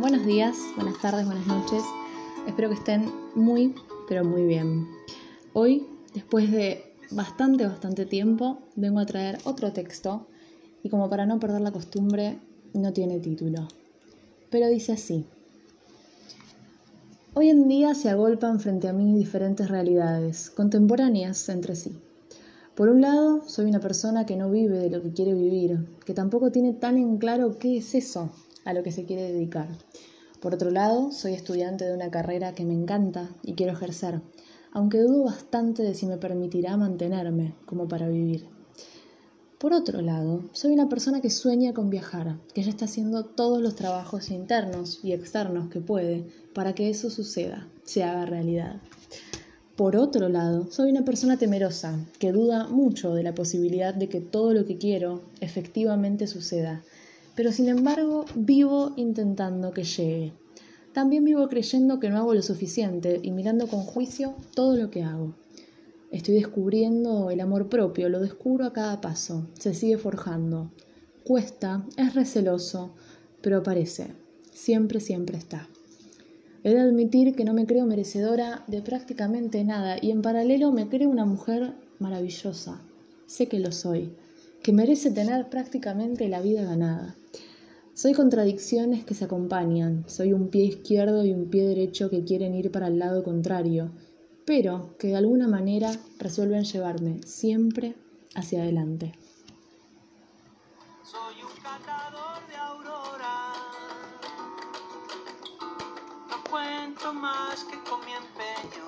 buenos días, buenas tardes, buenas noches. Espero que estén muy, pero muy bien. Hoy, después de bastante, bastante tiempo, vengo a traer otro texto y como para no perder la costumbre, no tiene título. Pero dice así. Hoy en día se agolpan frente a mí diferentes realidades, contemporáneas entre sí. Por un lado, soy una persona que no vive de lo que quiere vivir, que tampoco tiene tan en claro qué es eso a lo que se quiere dedicar. Por otro lado, soy estudiante de una carrera que me encanta y quiero ejercer, aunque dudo bastante de si me permitirá mantenerme como para vivir. Por otro lado, soy una persona que sueña con viajar, que ya está haciendo todos los trabajos internos y externos que puede para que eso suceda, se haga realidad. Por otro lado, soy una persona temerosa, que duda mucho de la posibilidad de que todo lo que quiero efectivamente suceda, pero sin embargo vivo intentando que llegue. También vivo creyendo que no hago lo suficiente y mirando con juicio todo lo que hago. Estoy descubriendo el amor propio, lo descubro a cada paso, se sigue forjando. Cuesta, es receloso, pero aparece, siempre, siempre está. He de admitir que no me creo merecedora de prácticamente nada y en paralelo me creo una mujer maravillosa. Sé que lo soy, que merece tener prácticamente la vida ganada. Soy contradicciones que se acompañan, soy un pie izquierdo y un pie derecho que quieren ir para el lado contrario, pero que de alguna manera resuelven llevarme siempre hacia adelante. Soy un catador de aurora, no cuento más que con mi empeño.